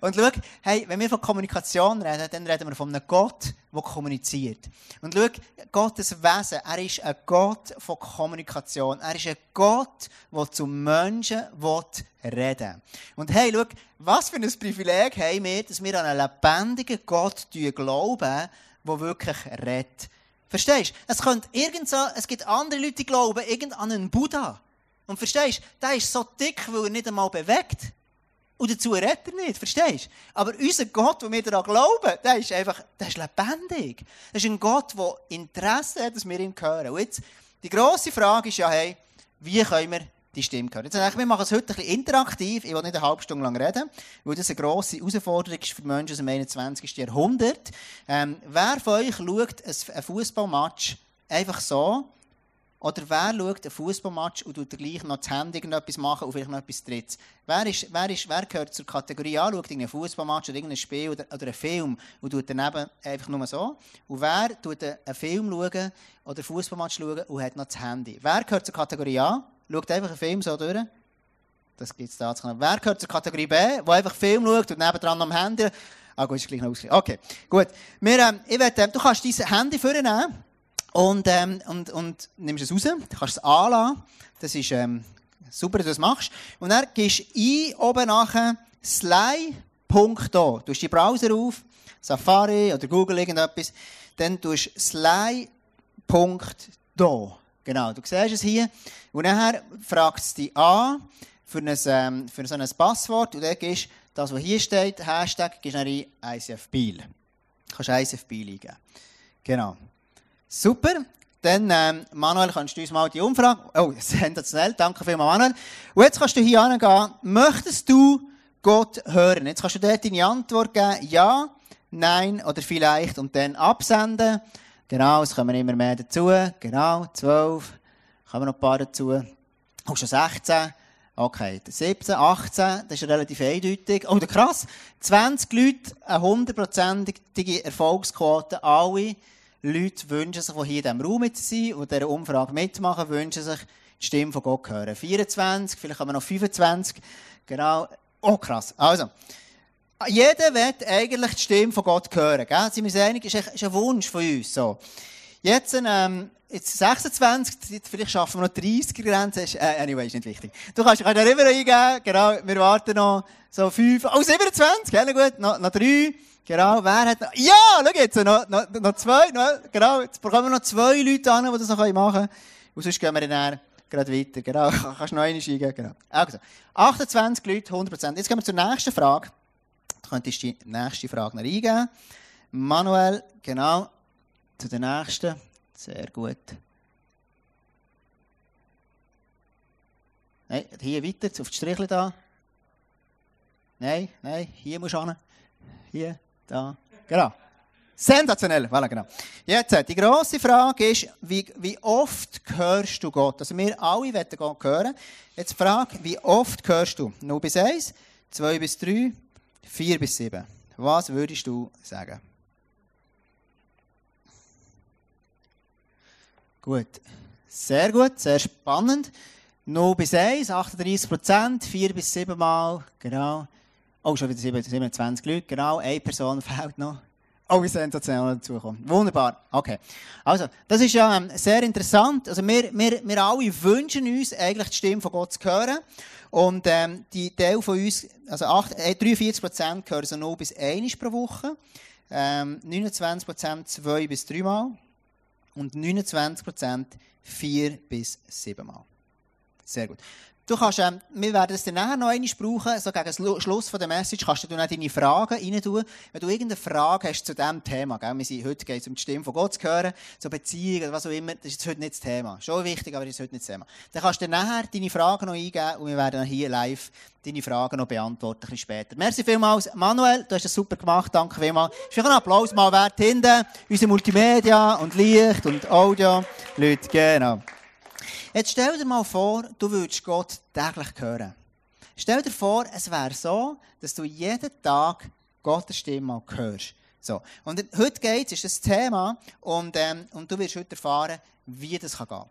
Und schau, hey, wenn wir von Kommunikation reden, dann reden wir von einem Gott, der kommuniziert. Und schau, Gottes Wesen, er ist ein Gott von Kommunikation. Er ist ein Gott, der zu Menschen reden. Und hey, schau, was für ein Privileg haben wir, dass wir an einen lebendigen Gott glauben, der wirklich redet. Verstehst du? Es, könnte irgend so, es gibt andere Leute, die glauben irgend an einen Buddha. Und verstehst du, der ist so dick, weil er nicht einmal bewegt. Und dazu redet er nicht, verstehst du? Aber unser Gott, den wir daran glauben, der ist einfach, der ist lebendig. Das ist ein Gott, der Interesse hat, dass wir ihn hören. Und jetzt, die grosse Frage ist ja, hey, wie können wir die Stimme hören? Jetzt ich, wir machen es heute ein bisschen interaktiv. Ich will nicht eine halbe Stunde lang reden, weil das eine grosse Herausforderung ist für Menschen aus dem 21. Jahrhundert. Ähm, wer von euch schaut ein Fußballmatch einfach so, oder wer schaut einen Fußballmatch und tut gleich noch das Handy irgendetwas machen und vielleicht noch etwas drittes? Wer, ist, wer, ist, wer gehört zur Kategorie A, schaut einen Fußballmatch oder irgendein Spiel oder, oder einen Film und tut daneben einfach nur so? Und wer tut einen Film schauen oder einen Fußballmatch schauen und hat noch das Handy? Wer gehört zur Kategorie A? Schaut einfach einen Film so durch? Das gibt es da. Wer gehört zur Kategorie B, der einfach Film schaut und nebendran noch am Handy? Ah gut, ist gleich noch ausgeglichen. Okay, gut. Wir, ähm, ich will, ähm, du kannst dein Handy vornehmen. Und, ähm, und, und nimmst es raus, du kannst es anlassen. Das ist ähm, super, dass du das machst. Und dann gehst du ein, oben nachher, sly.do. Du hast die Browser auf, Safari oder Google irgendetwas. Dann tust du sly.do. Genau, du siehst es hier. Und nachher fragt es dich an für, ein, ähm, für so ein Passwort. Und dann gehst das, was hier steht, Hashtag, gehst du rein ICF Biel. Du kannst ICF Biel eingeben. Genau. Super. Dann, ähm, Manuel, kannst du uns mal die Umfrage. Oh, sensationell. Danke vielmals, Manuel. Und jetzt kannst du hier hingehen. Möchtest du Gott hören? Jetzt kannst du dort deine Antwort geben. Ja, nein oder vielleicht. Und dann absenden. Genau, es kommen immer mehr dazu. Genau, 12. Kommen noch ein paar dazu. Auch schon 16. Okay, 17, 18, das ist relativ eindeutig. Oh, krass. 20 Leute, eine hundertprozentige Erfolgsquote, alle Leute wünschen sich, die hier in diesem Raum mit sind und dieser Umfrage mitmachen, wünschen sich die Stimme von Gott hören. 24, vielleicht haben wir noch 25. Genau. Oh, krass. Also. Jeder will eigentlich die Stimme von Gott hören. Gell? Sind wir uns einig? Ist ein Wunsch von uns. So. Jetzt, ähm, jetzt 26, vielleicht schaffen wir noch 30 Grenzen. Äh, anyway, ist nicht wichtig. Du kannst, kannst ja immer eingeben. Genau, wir warten noch so 5. Oh, 27, ja, gut, noch, noch 3. Genau, wer hat noch, ja, schau jetzt, noch, noch, noch zwei, noch, genau, jetzt bekommen wir noch zwei Leute an, die das noch machen können. Und sonst gehen wir dann gerade weiter, genau, kannst noch eine eingeben, genau. Also, 28 Leute, 100%. Jetzt gehen wir zur nächsten Frage. Du könntest die nächste Frage noch eingeben. Manuel, genau, zu der nächsten. Sehr gut. Nein, hier weiter, auf die Strichle da. Nein, nein, hier musst du hin. Hier. Da. Genau. Sensationell. Voilà, genau. Jetzt, die grosse Frage ist, wie, wie oft hörst du Gott? Also wir alle wollen Gott hören. Jetzt die Frage, wie oft hörst du? 0 bis 1, 2 bis 3, 4 bis 7. Was würdest du sagen? Gut. Sehr gut, sehr spannend. 0 bis 1, 38 Prozent, 4 bis 7 Mal, genau. Oh, schon wieder 27 Leute, genau. Eine Person fehlt noch. Oh, wie sensationell dazukommen. Wunderbar. Okay. Also, das ist ja ähm, sehr interessant. Also, wir, wir, wir alle wünschen uns eigentlich die Stimme von Gott zu hören. Und ähm, die Teil von uns, also 8, äh, 43 Prozent hören so 0 bis 1 pro Woche. Ähm, 29 Prozent 2 bis 3 Mal. Und 29 Prozent 4 bis 7 Mal. Sehr gut. Du kannst, ähm, wir werden es dann nachher noch einmal brauchen, so gegen Schluss von der Message kannst du dann deine Fragen rein tun. Wenn du irgendeine Frage hast zu diesem Thema, gell? Wir sind, heute geht es um die Stimme von Gott zu hören, so Beziehungen oder was auch immer, das ist heute nicht das Thema. Schon wichtig, aber das ist heute nicht das Thema. Dann kannst du dann nachher deine Fragen noch eingeben und wir werden dann hier live deine Fragen noch beantworten, ein bisschen später. Merci vielmals. Manuel, du hast das super gemacht, danke vielmals. Ist einen Applaus mal wert hinten, unsere Multimedia und Licht und Audio. Leute, genau. Jetzt stell dir mal vor, du würdest Gott täglich hören. Stell dir vor, es wäre so, dass du jeden Tag Gottes Stimme mal hörst. So. Und heute geht es, ist das Thema, und, ähm, und du wirst heute erfahren, wie das gehen kann.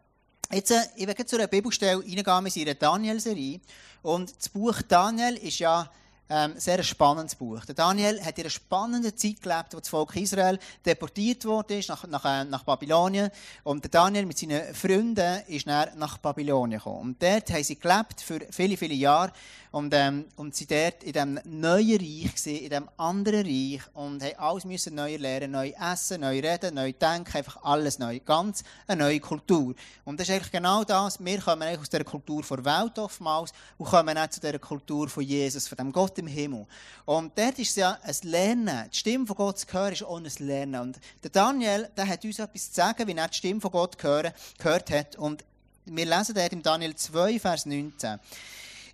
Jetzt, äh, ich werde zu einer Bibelstelle reingehen, wir sind in einer Daniel-Serie. Und das Buch Daniel ist ja ähm, sehr spannendes Buch. Der Daniel hat in einer spannenden Zeit gelebt, wo das Volk Israel deportiert wurde nach, nach, äh, nach Babylonien. Und der Daniel mit seinen Freunden ist dann nach Babylonien gekommen. Und dort haben sie gelebt für viele, viele Jahre. Und, ähm, und sie dort in diesem neuen Reich gewesen, in diesem anderen Reich und haben alles müssen neu lernen, neu essen, neu reden, neu denken, einfach alles neu. Ganz eine neue Kultur. Und das ist eigentlich genau das. Wir kommen eigentlich aus dieser Kultur der Welt oftmals und kommen auch zu dieser Kultur von Jesus, von dem Gott im Himmel. Und dort ist es ja ein Lernen. Die Stimme von Gott zu hören ist auch ein Lernen. Und der Daniel, der hat uns etwas zu sagen, wie er die Stimme von Gott gehört, gehört hat. Und wir lesen dort im Daniel 2, Vers 19.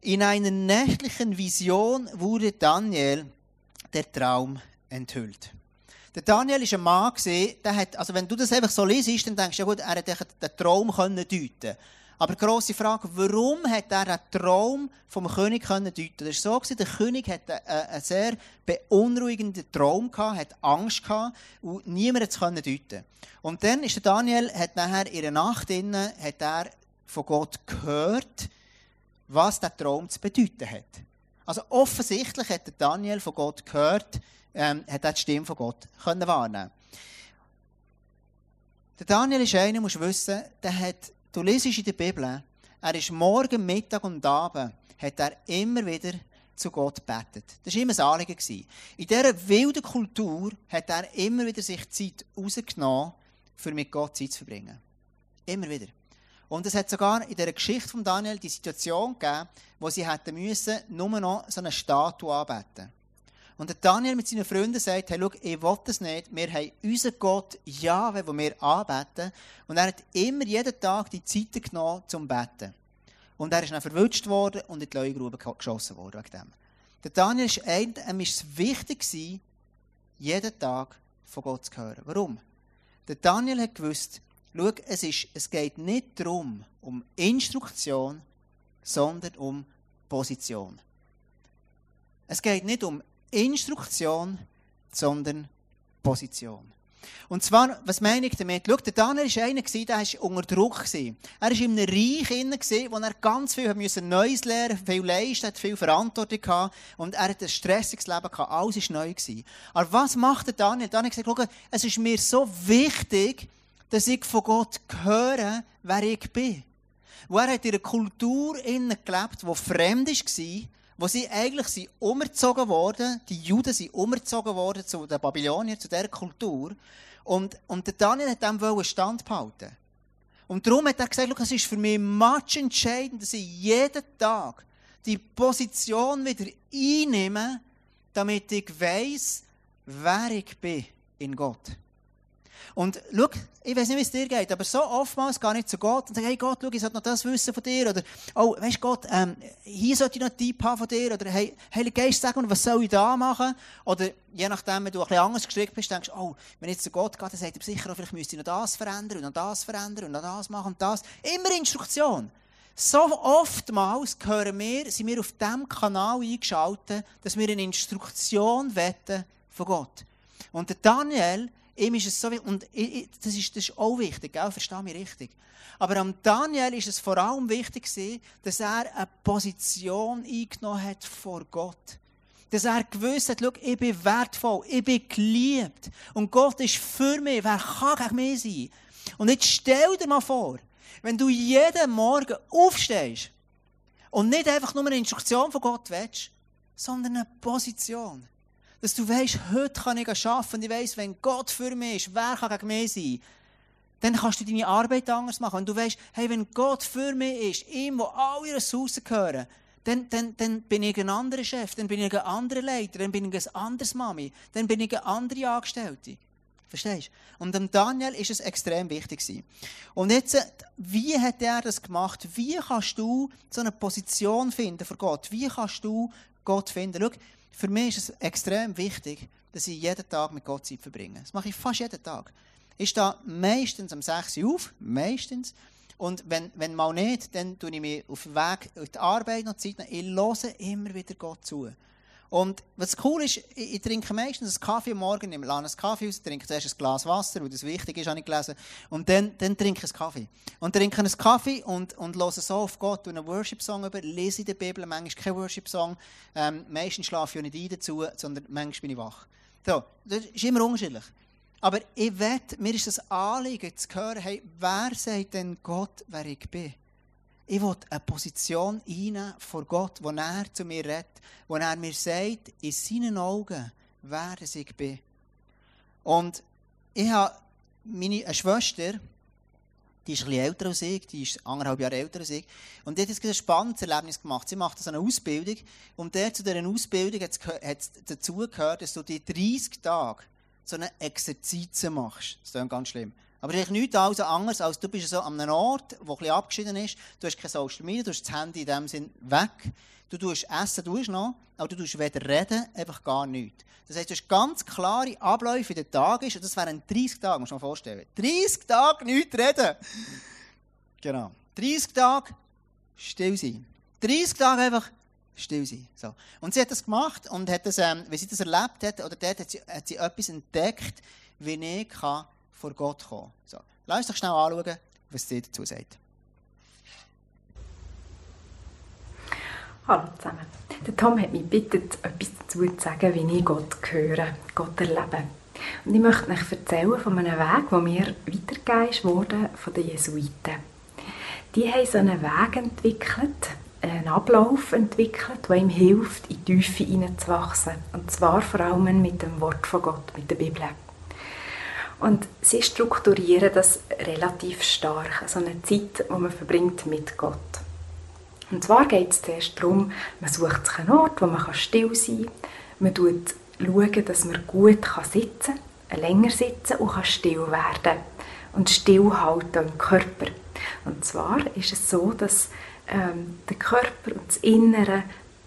In einer nächtlichen Vision wurde Daniel der Traum enthüllt. Der Daniel war ein Mann, der hat, also wenn du das einfach so liest, dann denkst du, ja gut, er hat den Traum können deuten aber die grosse Frage, warum hat er den Traum vom König können deuten? Das war so, der König hatte einen sehr beunruhigenden Traum gehabt, hat Angst gehabt und niemand konnte es deuten. Und dann ist der Daniel, hat nachher in der Nacht innen, hat er von Gott gehört, was der Traum zu bedeuten hat. Also offensichtlich hat Daniel von Gott gehört, ähm, hat er die Stimme von Gott können wahrnehmen. Der Daniel ist einer, musst wissen, der hat, du liest in der Bibel, er ist morgen, Mittag und Abend, hat er immer wieder zu Gott betet. Das war immer ein Anliegen. In dieser wilden Kultur hat er immer wieder sich Zeit rausgenommen, für mit Gott Zeit zu verbringen. Immer wieder. Und es hat sogar in der Geschichte von Daniel die Situation gegeben, wo sie hätten müssen, nur noch so eine Statue anbeten. Und der Daniel mit seinen Freunden sagt, hey, schau, ich will das nicht. Wir haben unseren Gott Jahwe, den wir anbeten. Und er hat immer jeden Tag die Zeit genommen zum Beten. Und er ist dann verwünscht worden und in die Leugrube geschossen worden wegen dem. Der Daniel ist ihm ist es wichtig jeden Tag von Gott zu hören. Warum? Der Daniel hat gewusst, Schau, es, ist, es geht nicht darum, um Instruktion, sondern um Position. Es geht nicht um Instruktion, sondern Position. Und zwar, was meine ich damit? Schau, der Daniel war einer, der war unter Druck. Er war in einem Reich, wo er ganz viel Neues lernen musste, viel leisten, viel Verantwortung hatte und er hatte ein stressiges Leben gehabt. Alles war neu. Aber was macht der Daniel? Daniel hat gesagt, es ist mir so wichtig, dass ich von Gott höre, wer ich bin. Wo er hat in einer Kultur gelebt, die fremd war, wo sie eigentlich sind umgezogen worden, die Juden sind umgezogen worden zu den Babyloniern, zu dieser Kultur. Und, und der Daniel hat dem standhalten. Und darum hat er gesagt, es ist für mich much entscheidend, dass ich jeden Tag die Position wieder einnehme, damit ich weiss, wer ich bin in Gott. Und schau, ich weiß nicht, wie es dir geht, aber so oftmals gehe ich zu Gott und sage, hey Gott, schau, ich sollte noch das wissen von dir. Oder, oh, weißt Gott, ähm, hier sollte ich noch einen Tipp haben von dir. Oder, hey, Heiliger Geist, sag mir, was soll ich da machen? Oder, je nachdem, wenn du ein bisschen anders gestrickt bist, denkst du, oh, wenn ich jetzt zu Gott gehe, dann sagt er sicher, oh, vielleicht müsste ich noch das verändern und noch das verändern und noch das machen und das. Immer Instruktion. So oftmals hören wir, sind wir auf diesem Kanal eingeschaltet, dass wir eine Instruktion wetten von Gott. Und der Daniel, Ihm ist es so wichtig. Und das ist, das ist auch wichtig, gell? verstehe mich richtig. Aber am Daniel ist es vor allem wichtig, dass er eine Position eingenommen hat vor Gott. Dass er gewusst hat, ich bin wertvoll, ich bin geliebt. Und Gott ist für mich. Wer kann gegen mich sein? Und jetzt stell dir mal vor, wenn du jeden Morgen aufstehst und nicht einfach nur eine Instruktion von Gott willst, sondern eine Position dass du weißt, heute kann ich arbeiten und ich weiss, wenn Gott für mich ist, wer kann gegen mich sein? Dann kannst du deine Arbeit anders machen. Und du weißt, hey, wenn Gott für mich ist, ihm, wo alle Ressourcen gehören, dann, dann, dann bin ich ein anderer Chef, dann bin ich ein anderer Leiter, dann bin ich ein anderes Mami, dann bin ich eine andere Angestellte. Verstehst du? Und dem Daniel ist es extrem wichtig. Und jetzt, wie hat er das gemacht? Wie kannst du so eine Position finden für Gott? Wie kannst du Gott finden? Schau, für mich ist es extrem wichtig, dass ich jeden Tag mit Gott Zeit verbringe. Das mache ich fast jeden Tag. Ich stehe meistens um 6 Uhr auf, meistens. Und wenn, wenn mal nicht, dann tue ich mich auf den Weg in die Arbeit noch Zeit. Ich höre immer wieder Gott zu. Und was cool ist, ich, ich trinke meistens einen Kaffee am Morgen, lade einen Kaffee aus, trinke zuerst ein Glas Wasser, weil das wichtig ist, habe ich gelesen. Und dann, dann trinke ich einen Kaffee. Und trinke einen Kaffee und, und höre so auf Gott und einen Worship-Song über, lese in der Bibel, manchmal kein Worship-Song. Ähm, meistens schlafe ich auch nicht ein dazu, sondern manchmal bin ich wach. So, das ist immer unterschiedlich. Aber ich wette, mir ist das Anliegen zu hören, hey, wer sagt denn Gott, wer ich bin? Ich will eine Position einnehmen vor Gott, wo er zu mir redet, wo er mir sagt, in seinen Augen, wer ich bin. Und ich habe meine Schwester, die ist ein bisschen älter als ich, die ist anderthalb Jahre älter als ich. Und die hat jetzt ein spannendes Erlebnis gemacht. Sie macht so eine Ausbildung. Und der zu dieser Ausbildung hat es dazu gehört, dass du die 30 Tage so eine Exerzitien machst. Das ist ganz schlimm. Aber es ist nichts anderes, als du bist so an einem Ort, der ein abgeschieden ist. Du hast kein Social Media, du hast das Handy in dem Sinn weg. Du tust essen, du tust noch, aber du tust weder reden, einfach gar nichts. Das heisst, du hast ganz klare Abläufe in den Tagen, und das wären 30 Tage, muss man sich vorstellen. 30 Tage nichts reden. Genau. 30 Tage still sein. 30 Tage einfach still sein. So. Und sie hat das gemacht und hat das, ähm, wie sie das erlebt hat, oder dort hat sie, hat sie etwas entdeckt, wie ich kann vor Gott kommen. So. Lass uns doch schnell anschauen, was sie dazu sagt. Hallo zusammen. Der Tom hat mich gebeten, etwas dazu zu sagen, wie ich Gott höre, Gott erlebe. Und ich möchte euch erzählen von einem Weg, der mir weitergegeben wurde von den Jesuiten. Die haben so einen Weg entwickelt, einen Ablauf entwickelt, der ihm hilft, in die Tiefe hineinzuwachsen. Und zwar vor allem mit dem Wort von Gott, mit der Bibel. Und sie strukturieren das relativ stark, so eine Zeit, die man verbringt mit Gott. Und zwar geht es zuerst darum, man sucht sich einen Ort, wo man still sein kann. Man schaut, dass man gut sitzen kann, länger sitzen und kann still werden und stillhalten im Körper. Und zwar ist es so, dass ähm, der Körper und das Innere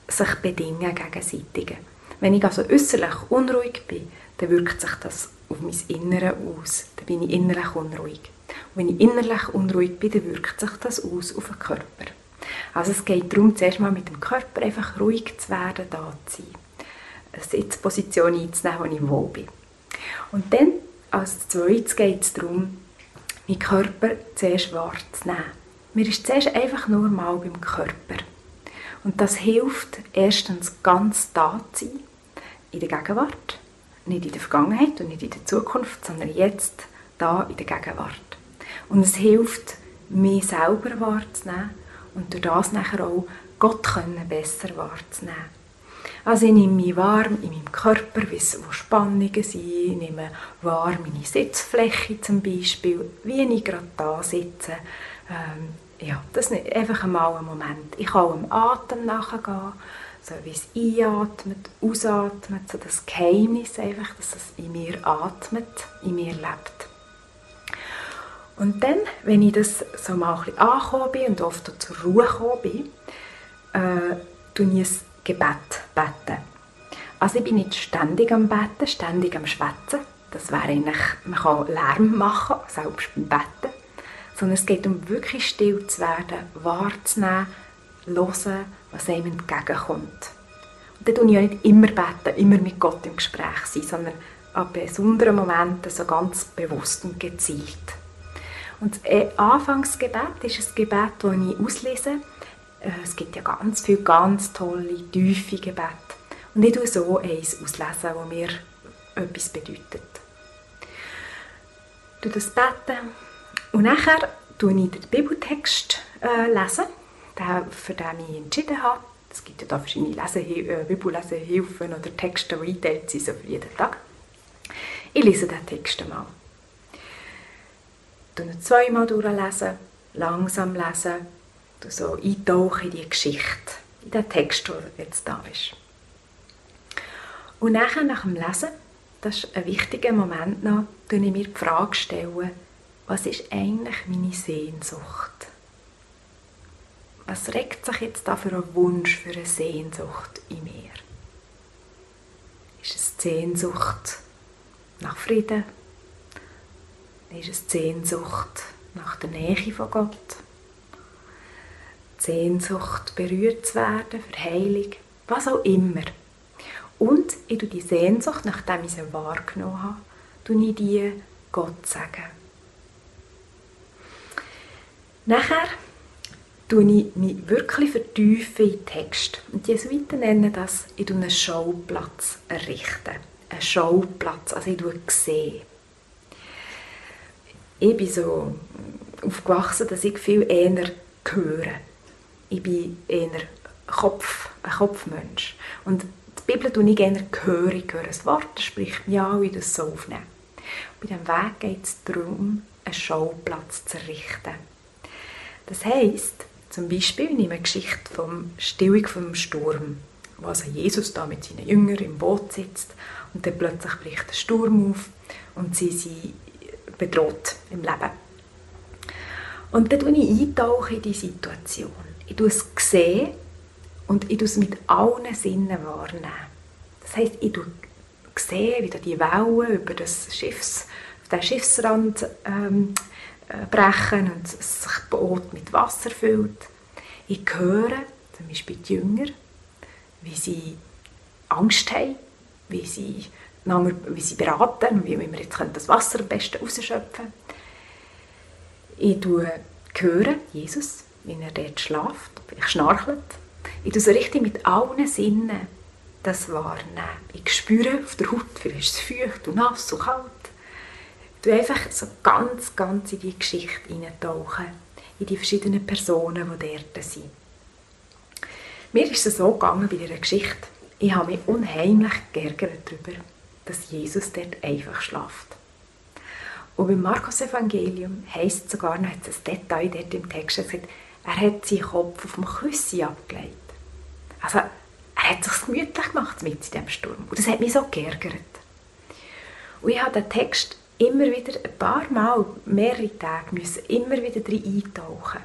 sich bedingen gegenseitig. Wenn ich also äußerlich unruhig bin, dann wirkt sich das auf mein Innere aus. Dann bin ich innerlich unruhig. Und wenn ich innerlich unruhig bin, dann wirkt sich das aus auf den Körper. Also es geht darum, zuerst mal mit dem Körper einfach ruhig zu werden, da zu sein. Eine Sitzposition einzunehmen, wo ich wohl bin. Und dann, als zweites geht es darum, meinen Körper zuerst wahrzunehmen. Mir ist zuerst einfach nur mal beim Körper. Und das hilft, erstens ganz da zu sein, in der Gegenwart, nicht in der Vergangenheit und nicht in der Zukunft, sondern jetzt, da in der Gegenwart. Und es hilft, mich selber wahrzunehmen und durch das nachher auch Gott können besser wahrzunehmen. Also ich nehme mich warm in meinem Körper, wo Spannungen sind, ich nehme wahr meine Sitzfläche zum Beispiel, wie ich gerade da sitze. Ähm, ja, das ist einfach einmal ein Moment. Ich kann auch dem Atem nachgehen, so wie es einatmet, ausatmet, so das Geheimnis einfach, dass es in mir atmet, in mir lebt. Und dann, wenn ich das so mal ein bisschen angekommen bin und oft zur Ruhe gekommen bin, äh, tue ich ein Gebet beten. Also ich bin nicht ständig am Beten, ständig am Schwätzen. Das wäre eigentlich, man kann Lärm machen, selbst beim Beten. Sondern es geht um wirklich still zu werden, wahrzunehmen, hören, was einem entgegenkommt. Und dann tue ich ja nicht immer beten, immer mit Gott im Gespräch sein, sondern an besonderen Momenten so ganz bewusst und gezielt. Und das äh, Anfangsgebet ist ein Gebet, das ich auslese. Äh, es gibt ja ganz viele ganz tolle, tiefe Gebete. Und ich tue so eins auslesen, das mir etwas bedeutet. Ich tue das beten und nachher lese ich den Bibeltext äh, lesen, für den ich entschieden habe. Es gibt ja da verschiedene Lesehil äh, Bibellesehilfen oder Texte, die eingeteilt sind so für jeden Tag. Ich lese den Text einmal ihn zweimal durchlesen, langsam lesen, so eintauchen in die Geschichte, in den Text, der jetzt da ist. Und nachher, nach dem Lesen, das ist ein wichtiger Moment noch, stelle ich mir die Frage, stellen, was ist eigentlich meine Sehnsucht? Was regt sich jetzt da für ein Wunsch, für eine Sehnsucht in mir? Ist es die Sehnsucht nach Frieden, ist es die Sehnsucht nach der Nähe von Gott. Die Sehnsucht, berührt zu werden, für Heilung, was auch immer. Und ich tue die Sehnsucht, nachdem ich sie wahrgenommen habe, tue ich die Gott sagen. Nachher tue ich mich wirklich vertiefen in Text. Und die Jesuiten nennen das, ich einen Schauplatz errichten. Ein Schauplatz, also ich sehe. Ich bin so aufgewachsen, dass ich viel eher höre. Ich bin eher Kopf, ein Kopfmensch. Und die Bibel tue ich gerne gehörig hören. Das Wort spricht mich an, wie das so aufnehmen. Bei diesem Weg geht es darum, einen Schauplatz zu errichten. Das heisst, zum Beispiel, nehme eine Geschichte vom Stillung vom Sturm, wo also Jesus da mit seinen Jüngern im Boot sitzt und dann plötzlich bricht der Sturm auf und sie sind bedroht im Leben. Und dann tauche ich eintauche in die Situation. Ich tue es sehen und ich tue es mit allen Sinnen wahrnehmen. Das heisst, ich sehe, wie die Wellen über das Schiffs, auf den Schiffsrand ähm, äh, brechen und das Boot mit Wasser füllt. Ich höre zum Beispiel die Jünger, wie sie Angst haben, wie sie, wie sie beraten, wie wir jetzt das Wasser am besten rausschöpfen können. Ich höre Jesus, wie er dort schläft, vielleicht schnarchelt. Ich tue so richtig mit allen Sinnen das wahrnehmen. Ich spüre auf der Haut, vielleicht ist es feucht und nass und kalt. Du einfach so ganz, ganz in die Geschichte eintauchen, in die verschiedenen Personen, die dort sind. Mir ist es so gegangen bei dieser Geschichte. Ich habe mich unheimlich geärgert darüber, dass Jesus dort einfach schlaft. Und beim Markus-Evangelium heisst es sogar noch, hat es ein Detail dort im Text gesagt, er hat seinen Kopf auf dem Küssi abgelegt. Also, er hat sich gemütlich gemacht mit in diesem Sturm. Und das hat mich so geärgert. Und ich habe den Text immer wieder ein paar Mal, mehrere Tage, müssen immer wieder drin eintauchen.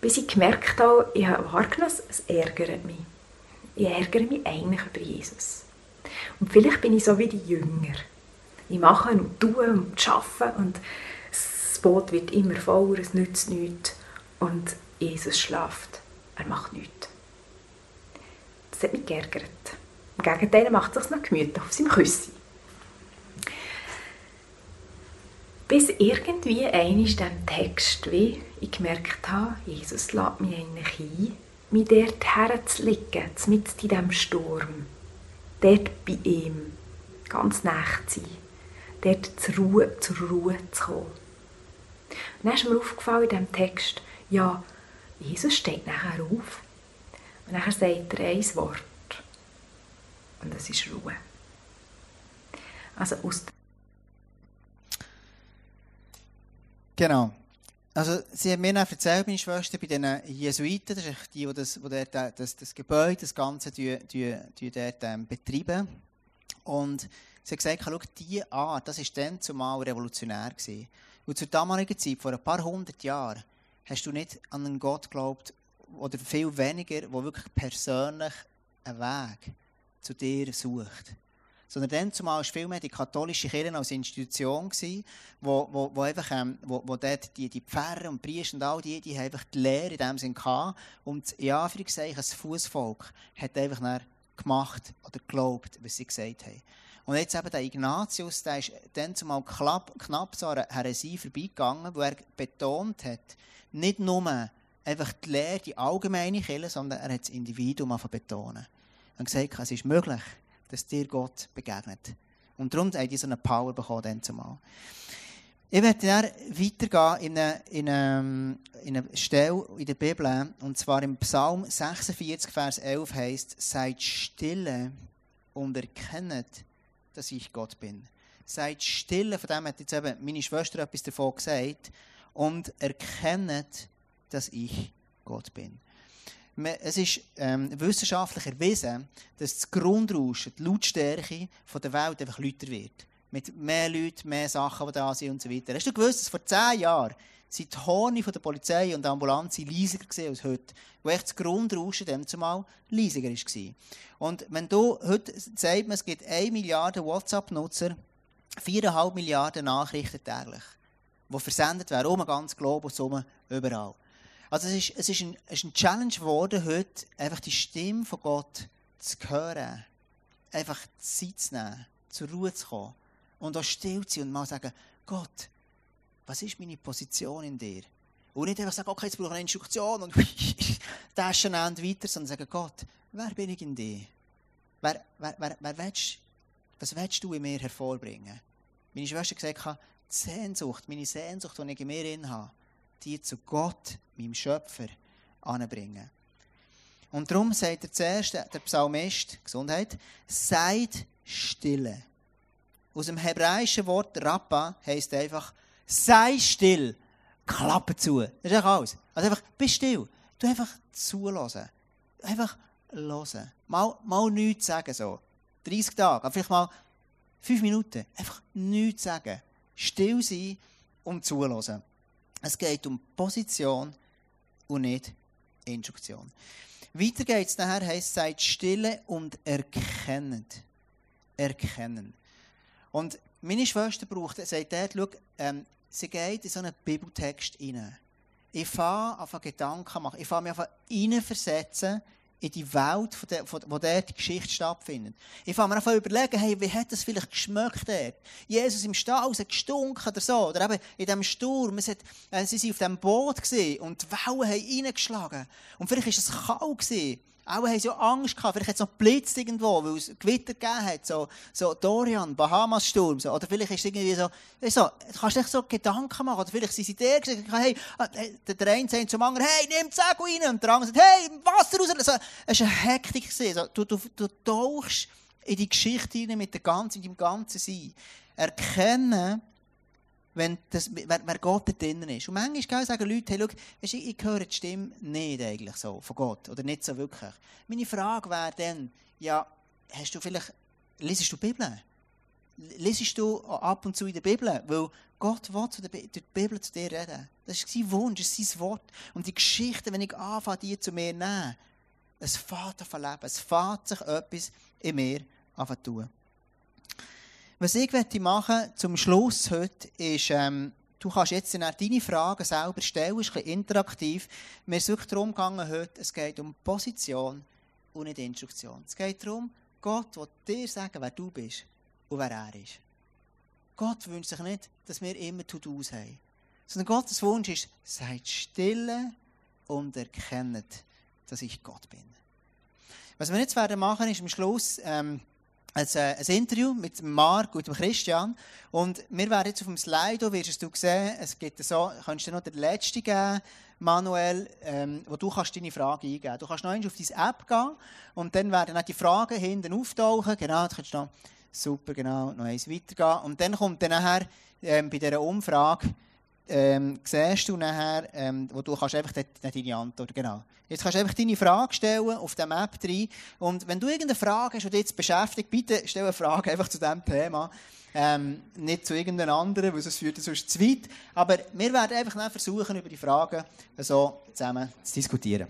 Bis ich gemerkt habe, ich habe wahrgenommen, es ärgert mich. Ich ärgere mich eigentlich über Jesus. Und vielleicht bin ich so wie die Jünger. Ich mache und tue und arbeite und das Boot wird immer voller, es nützt nichts. Und Jesus schlaft. Er macht nichts. Das hat mich geärgert. Im Gegenteil, macht es sich noch gemütlich auf seinem Küssi. Bis irgendwie einmal diesem Text, wie ich gemerkt habe, Jesus lädt mich eigentlich ein, mich dort herzulegen, mit in diesem Sturm. Dort bei ihm, ganz zu sein. Dort zur Ruhe, zur Ruhe zu kommen. Und dann ist mir aufgefallen in diesem Text, ja, Jesus steht nachher auf und nachher sagt er ein Wort. Und das ist Ruhe. Also aus Genau. Also, sie hat mir dann erzählt, meine Schwester, bei den Jesuiten, das ist die, die das, die dort, das, das Gebäude, das Ganze die, die, die dort, ähm, betreiben. Und sie hat gesagt, schau, diese Art, das war dann zumal revolutionär. Gewesen. Und zur damaligen Zeit, vor ein paar hundert Jahren, hast du nicht an einen Gott geglaubt, oder viel weniger, der wirklich persönlich einen Weg zu dir sucht sondern dann zumal war vielmehr die katholische Kirche als Institution, gewesen, wo, wo, wo, einfach, ähm, wo, wo dort die, die Pfarrer und Priester und all die, die haben einfach die Lehre in dem Sinn gehabt. Und ja, für Anführungszeichen, das Fußvolk hat einfach gemacht oder geglaubt, was sie gesagt haben. Und jetzt eben der Ignatius, der ist dann zumal knapp, knapp so an Heresie vorbeigegangen, wo er betont hat, nicht nur einfach die Lehre, die allgemeine Kirche, sondern er hat das Individuum betonen. Er hat gesagt, es ist möglich, dass dir Gott begegnet. Und darum hat ich so eine Power bekommen, dann zumal. Ich werde dann weitergehen in eine, in, eine, in eine Stelle in der Bibel, und zwar im Psalm 46, Vers 11 heißt: Seid stille und erkennet, dass ich Gott bin. Seid stille, von dem hat jetzt eben meine Schwester etwas davon gesagt, und erkennet, dass ich Gott bin es ist ähm, wissenschaftlich erwiesen, dass das Grundrauschen, die Lautstärke von der Welt einfach lauter wird. Mit mehr Leuten, mehr Sachen, die da sind und so weiter. Hast du gewusst, dass vor zehn Jahren sind die Horne von der Polizei und der Ambulanz leiser als heute, wo echt das Grundrauschen dem zumal leiser war. Und wenn du, heute sagt man, es gibt 1 Milliarde WhatsApp-Nutzer, 4,5 Milliarden Nachrichten täglich, die versendet werden, um ganz Globus herum, überall. Also es ist, es ist, ein, es ist ein Challenge geworden, heute einfach die Stimme von Gott zu hören. einfach Zeit zu nehmen, zur Ruhe zu kommen und auch still zu sein und mal sagen, Gott, was ist meine Position in dir? Und nicht einfach sagen, okay, jetzt brauche ich eine Instruktion und Taschen weiter, sondern sagen, Gott, wer bin ich in dir? Wer, wer, wer, wer willst, was willst du in mir hervorbringen? Meine Schwester gesagt die Sehnsucht, meine Sehnsucht, die ich in mir habe, die zu Gott, meinem Schöpfer, anbringen. Und darum sagt er zuerst, der Psalmist, Gesundheit, seid stille. Aus dem hebräischen Wort Rappa heisst einfach, sei still, Klappe zu. Das ist einfach alles. Also einfach, bist still. Du einfach zulassen. Einfach hören. Mal, mal nichts sagen, so. 30 Tage, aber vielleicht mal 5 Minuten. Einfach nichts sagen. Still sein und zulassen. Es geht um Position und nicht Instruktion. Weiter geht es nachher, heisst, seid stille und erkennend. Erkennen. Und meine Schwester braucht, sagt dort, schau, ähm, sie geht in so einen Bibeltext rein. Ich fange an Gedanken machen. Ich fange mich an hineinversetzen in die Welt, wo dort die Geschichte stattfindet. Ich fange mir an überlegen, hey, wie hat das vielleicht geschmeckt dort? Jesus im Stall, es hat gestunken oder so. Oder eben in diesem Sturm, es hat, äh, sie waren auf diesem Boot und die Wellen haben reingeschlagen. Und vielleicht war es kalt. Gewesen. Auch haben sie Angst gehabt. Vielleicht hat es noch blitzt irgendwo, weil es Gewitter gegeben hat. So, so Dorian, Bahamas-Sturm. So. Oder vielleicht ist es irgendwie so, so, du kannst dir so Gedanken machen. Oder vielleicht sind sie dir gesagt, hey, ah, der eine sagt zum anderen, hey, nimm die Segel rein. Und der andere sagt, hey, Wasser raus. So, es war eine Hektik. So, du, du, du tauchst in die Geschichte rein mit, der ganzen, mit dem ganzen Sein. Erkennen, wenn, das, wer, wer Gott da drinnen ist. Und manchmal sagen Leute, hey, schau, ich, ich höre die Stimme nicht eigentlich so von Gott. Oder nicht so wirklich. Meine Frage wäre dann, ja, hast du vielleicht, lesest du die Bibel? Lesest du ab und zu in der Bibel? Weil Gott will zu der, durch die Bibel zu dir reden. Das ist sein Wunsch, das ist sein Wort. Und die Geschichte, wenn ich anfange, die zu mir nehmen, es fährt auf Leben, es fährt sich etwas in mir an tun. Was ich machen möchte, zum Schluss heute, ist, ähm, du kannst jetzt deine Fragen selber stellen, ist ein interaktiv. Mir ist wirklich darum gegangen heute, es geht um Position und nicht Instruktion. Es geht darum, Gott will dir sagen, wer du bist und wer er ist. Gott wünscht sich nicht, dass wir immer To-Dos haben. Sondern Gottes Wunsch ist, seid stille und erkennt, dass ich Gott bin. Was wir jetzt werden machen, ist am Schluss, ähm, ein, äh, ein Interview mit Marc und Christian. Und wir werden jetzt auf dem Slide, wirst du sehen, es gibt so, kannst du noch den letzten geben, Manuel, ähm, wo du kannst deine Frage eingeben Du kannst noch auf deine App gehen und dann werden auch die Fragen hinten auftauchen. Genau, du kannst noch, super, genau, noch eins weitergehen. Und dann kommt dann nachher ähm, bei dieser Umfrage, ähm, siehst du nachher, ähm, wo du kannst einfach deine Antwort, genau. Jetzt kannst du einfach deine Frage stellen auf der Map rein. Und wenn du irgendeine Frage hast, die dich jetzt beschäftigt, bitte stell eine Frage einfach zu diesem Thema. Ähm, nicht zu irgendeinem anderen, weil sonst führt es sonst zu weit. Aber wir werden einfach versuchen, über die Fragen so zusammen zu diskutieren.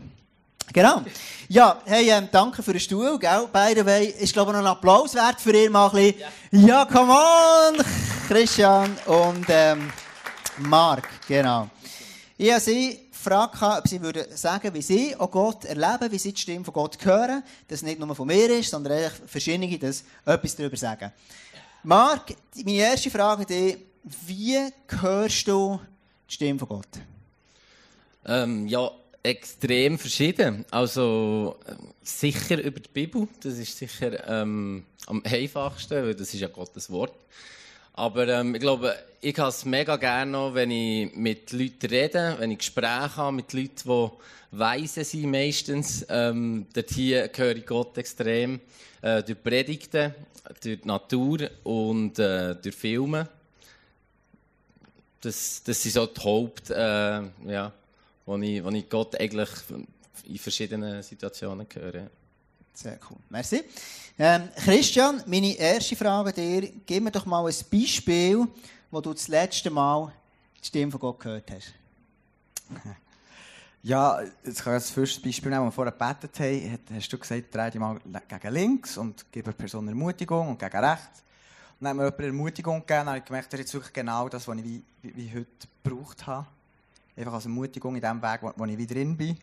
Genau. Ja, hey, ähm, danke für den Stuhl, gell? By the way, ist glaube ich noch ein Applaus wert für ihr mal ein bisschen. Ja, ja come on, Christian und ähm, Mark, genau. Ich habe sie gefragt, ob sie würden sagen, wie sie auch Gott erleben, wie sie die Stimme von Gott hören, dass nicht nur von mir ist, sondern eigentlich verschiedene, das etwas darüber sagen. Mark, meine erste Frage ist, wie hörst du die Stimme von Gott? Ähm, ja, extrem verschieden. Also sicher über die Bibel, das ist sicher ähm, am einfachsten, weil das ist ja Gottes Wort. Aber ähm, ich glaube, ich habe es mega gerne wenn ich mit Leuten rede, wenn ich Gespräche habe mit Leuten, die weise sind meistens. Ähm, dort hier höre ich Gott extrem äh, durch Predigten, durch die Natur und äh, durch Filme. Das, das sind so die Haupt, äh, ja, wo ich, wo ich Gott eigentlich in verschiedenen Situationen höre. Sehr cool. Merci. Ähm, Christian, meine erste Frage dir. Gib mir doch mal ein Beispiel, wo du das letzte Mal die Stimme von Gott gehört hast. Ja, jetzt kann ich das erste Beispiel nehmen, als wir vorher gebetet haben. Hast du gesagt, dreh dich mal gegen links und gib der Person Ermutigung und gegen rechts. Und dann haben wir jemandem Ermutigung gegeben, habe ich gemerkt, das ist jetzt wirklich genau das, was ich wie, wie, wie heute gebraucht habe. Einfach als Ermutigung in dem Weg, wo, wo ich wieder drin bin.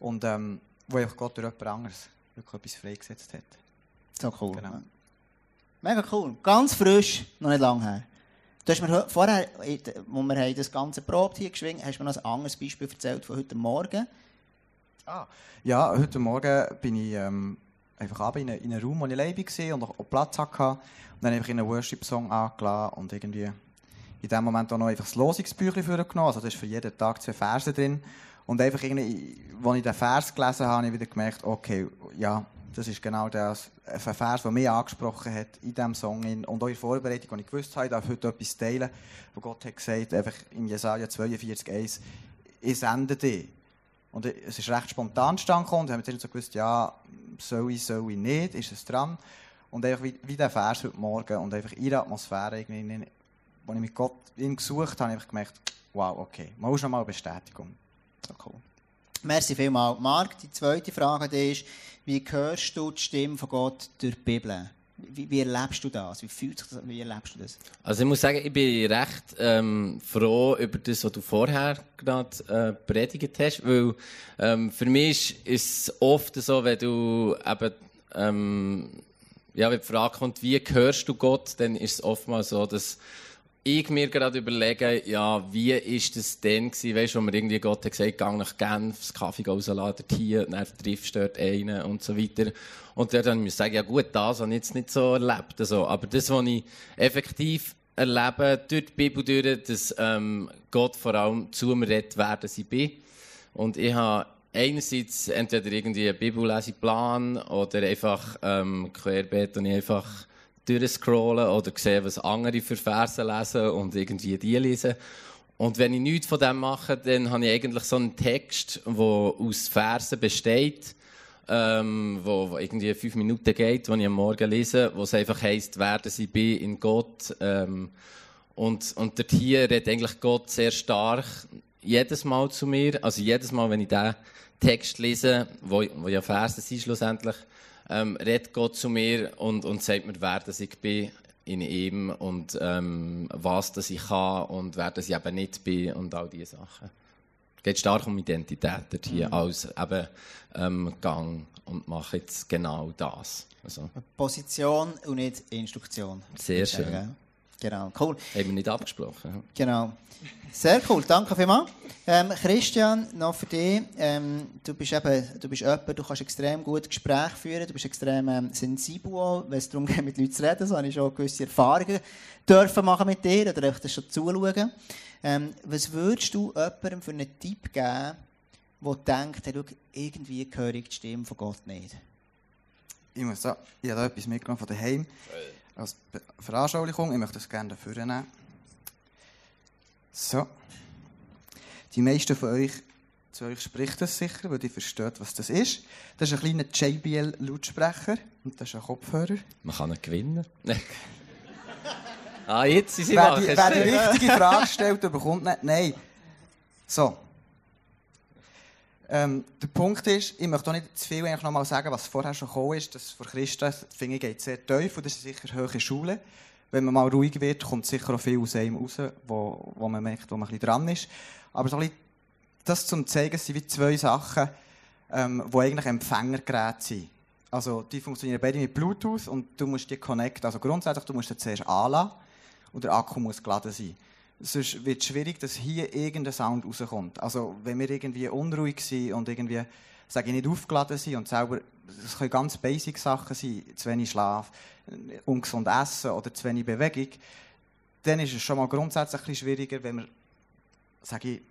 Und ähm, wo ich Gott durch jemand anderes wirklich etwas freigesetzt hat. So cool. Genau. Mega cool. Ganz frisch, noch nicht lange her. Du hast mir vorher, wo wir das ganze probt hier geschwingt, hast du mir noch ein anderes Beispiel erzählt von heute Morgen. Ah. Ja, heute Morgen bin ich ähm, einfach in, einen- in einen Raum, wo ich alleine war und auch auch Platz hatte. Und dann habe ich einen Worship-Song angelassen und irgendwie in dem Moment auch noch einfach das Losungsbüchlein vorgenommen. Also da ist für jeden Tag zwei Verse drin. Und einfach irgendwie, als ich den Vers gelesen habe, habe ich wieder gemerkt, okay, ja, das ist genau das, ein Vers, der mich angesprochen hat in diesem Song. in- Und auch in der Vorbereitung, als ich gewusst habe, ich darf heute etwas teilen, wo Gott hat gesagt, einfach in Jesaja 42,1, ich sende dich. Und es ist recht spontan stand und haben dann so gewusst, ja, soll ich, soll ich nicht, ist es dran. Und einfach wie, wie der Vers heute Morgen und einfach ihre Atmosphäre, irgendwie, in- wo ich mit Gott ihn gesucht habe, habe ich gemerkt, wow, okay, mal schon mal Bestätigung. Cool. Merci vielmals. Marc, die zweite Frage ist, wie hörst du die Stimme von Gott durch die Bibel? Wie, wie erlebst du das? Wie fühlt sich das Wie erlebst du das? Also ich muss sagen, ich bin recht ähm, froh über das, was du vorher gerade äh, predigt hast, weil ähm, für mich ist es oft so, wenn du eben ähm, ja, wenn die Frage kommt, wie hörst du Gott, dann ist es oftmals so, dass ich mir gerade überlege, ja, wie ist das denn gewesen, weißt wo mir irgendwie Gott hat gesagt, geh nach Genf, das Kaffee rausladen, hier, dann triffst du dort einen und so weiter. Und dann muss ich sagen, ja gut, das habe ich jetzt nicht so erlebt, also, aber das, was ich effektiv erlebe, durch die Bibel durch, dass ähm, Gott vor allem zu mir redet, wer ich bin. Und ich habe einerseits entweder irgendwie einen Bibelleseplan oder einfach ähm, querbeet und ich einfach durchscrollen oder sehen, was andere für Verse lesen und irgendwie die lesen. Und wenn ich nichts von dem mache, dann habe ich eigentlich so einen Text, der aus Versen besteht, ähm, wo, irgendwie fünf Minuten geht, wo ich am Morgen lese, wo es einfach heisst, werden sie bin in Gott. Ähm, und, und dort hier redet eigentlich Gott sehr stark jedes Mal zu mir. Also jedes Mal, wenn ich diesen Text lese, wo, wo ja Verse sind schlussendlich, ähm, redet Gott zu mir und, und sagt mir, wer das ich bin in ihm und ähm, was das ich kann und wer das ich eben nicht bin und all diese Sachen. Es geht stark um Identität dort hier, als eben ähm, Gang und mache jetzt genau das. Also, Position und nicht Instruktion. Sehr schön. Genau, cool. haben wir nicht abgesprochen. Genau. Sehr cool, danke vielmals. Ähm, Christian, noch für dich. Ähm, du bist eben, du bist jemand, du kannst extrem gut Gespräche führen, du bist extrem ähm, sensibel, auch, wenn es darum geht, mit Leuten zu reden. So habe ich schon gewisse Erfahrungen dürfen machen mit dir oder euch das schon zuschauen. Ähm, was würdest du jemandem für einen Tipp geben, der denkt, hey, schau, irgendwie höre ich die Stimme von Gott nicht? Ich, muss da, ich habe da etwas mitgenommen von daheim. Als Veranschaulichung. Ich möchte das gerne dafür nehmen. So. Die meisten von euch, zu euch spricht das sicher, weil ihr versteht, was das ist. Das ist ein kleiner JBL-Lautsprecher und das ist ein Kopfhörer. Man kann ihn gewinnen. ah, jetzt sind sie Wer die, wer die richtige Frage stellt, der bekommt nicht. Nein. So. Ähm, der Punkt ist, ich möchte auch nicht zu viel noch mal sagen, was vorher schon gekommen ist. Das von Christus, finde ich, geht sehr tief und das ist sicher hohe Schule. Wenn man mal ruhig wird, kommt sicher auch viel aus einem raus, wo, wo man merkt, wo man ein bisschen dran ist. Aber so ein bisschen, das zum zeigen, sind wie zwei Sachen, ähm, die eigentlich Empfängergeräte sind. Also die funktionieren beide mit Bluetooth und du musst die connecten. Also grundsätzlich, du musst sie zuerst anlassen und der Akku muss geladen sein. Sonst wird es schwierig, dass hier irgendein Sound rauskommt. Also wenn wir irgendwie unruhig sind und irgendwie, sage ich nicht aufgeladen sind und selber, das können ganz basic Sachen sein, zu wenig Schlaf, ungesund Essen oder zu wenig Bewegung, dann ist es schon mal grundsätzlich ein schwieriger, wenn wir, sage ich,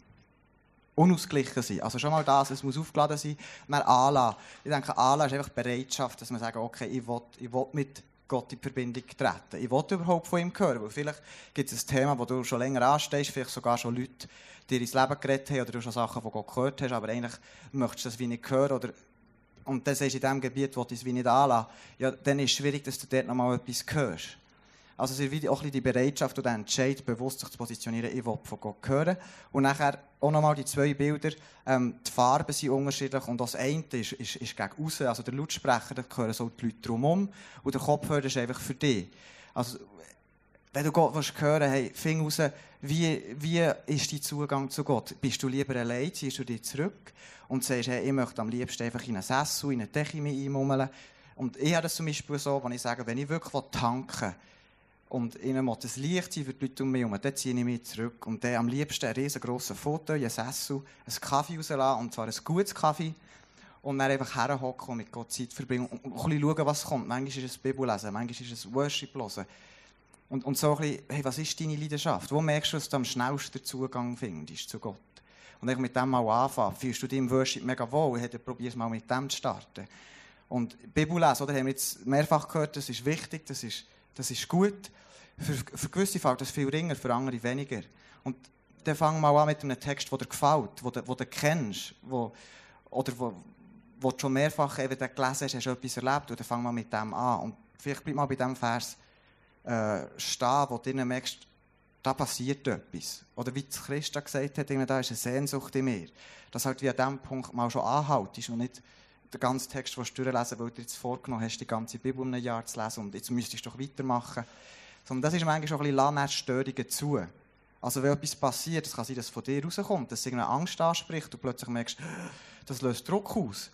unausgeglichen sind. Also schon mal das, es muss aufgeladen sein. Dann anlassen. Ich denke, anlassen ist einfach Bereitschaft, dass man sagt, okay, ich will, ich will mit Gott in Verbindung treten. Ich will überhaupt von ihm hören, weil vielleicht gibt es ein Thema, wo du schon länger anstehst, vielleicht sogar schon Leute, die ins Leben geredet haben oder du schon Sachen von Gott gehört hast, aber eigentlich möchtest du das wie nicht hören oder und sagst du in diesem Gebiet, wo du es wie nicht anlassen, ja, dann ist es schwierig, dass du dort nochmal etwas hörst. Also es ist auch die Bereitschaft und der Entscheid, bewusst sich zu positionieren, ich will von Gott hören. Und nachher auch nochmal die zwei Bilder, ähm, die Farben sind unterschiedlich und das eine ist, ist, ist gegen außen, also der Lautsprecher, da hören so die Leute drumherum und der Kopfhörer ist einfach für dich. Also wenn du Gott willst hören hey, fing raus, wie, wie ist dein Zugang zu Gott? Bist du lieber allein, ziehst du dich zurück und sagst, hey, ich möchte am liebsten einfach in einen Sessel, in eine Decke einmummeln, Und ich habe das zum Beispiel so, wenn ich sage, wenn ich wirklich tanken will, und ihnen muss das Licht sein für die Leute um mich herum. Dann ziehe ich mich zurück. Und dann am liebsten ein riesengroßes Foto, ein Sessel, einen Kaffee rauslassen, und zwar ein gutes Kaffee. Und dann einfach herhocken und mit Gott Zeit verbringen und, ein bisschen schauen, was kommt. Manchmal ist es Bibel lesen, manchmal ist es Worship hören. Und, und so ein bisschen, hey, was ist deine Leidenschaft? Wo merkst du, dass du am schnellsten Zugang findest zu Gott? Und ich mit dem mal anfangen. Fühlst du dich im Worship mega wohl? Ich probiere es mal mit dem zu starten. Und Bibel lesen, oder? Haben wir jetzt mehrfach gehört, das ist wichtig, das ist, das ist gut. Für, für gewisse fällt das viel ringer, für andere weniger. Und dann fang mal an mit einem Text, der dir gefällt, den du, du kennst, wo, oder wo, wo du schon mehrfach eben gelesen hast, hast du etwas erlebt, und dann fang mal mit dem an. Und vielleicht bleib mal bei dem Vers äh, stehen, wo du merkst, da passiert etwas. Oder wie Christa gesagt hat, da ist eine Sehnsucht in mir. Dass halt wie an diesem Punkt mal schon anhaltest und nicht den ganzen Text durchlesen weil du jetzt vorgenommen hast, die ganze Bibel in einem Jahr zu lesen und jetzt müsstest du doch weitermachen sondern das ist manchmal schon ein bisschen Lanerstörungen zu. Also wenn etwas passiert, es kann sein, dass es von dir rauskommt, dass irgendeine Angst anspricht und plötzlich merkst, das löst Druck aus.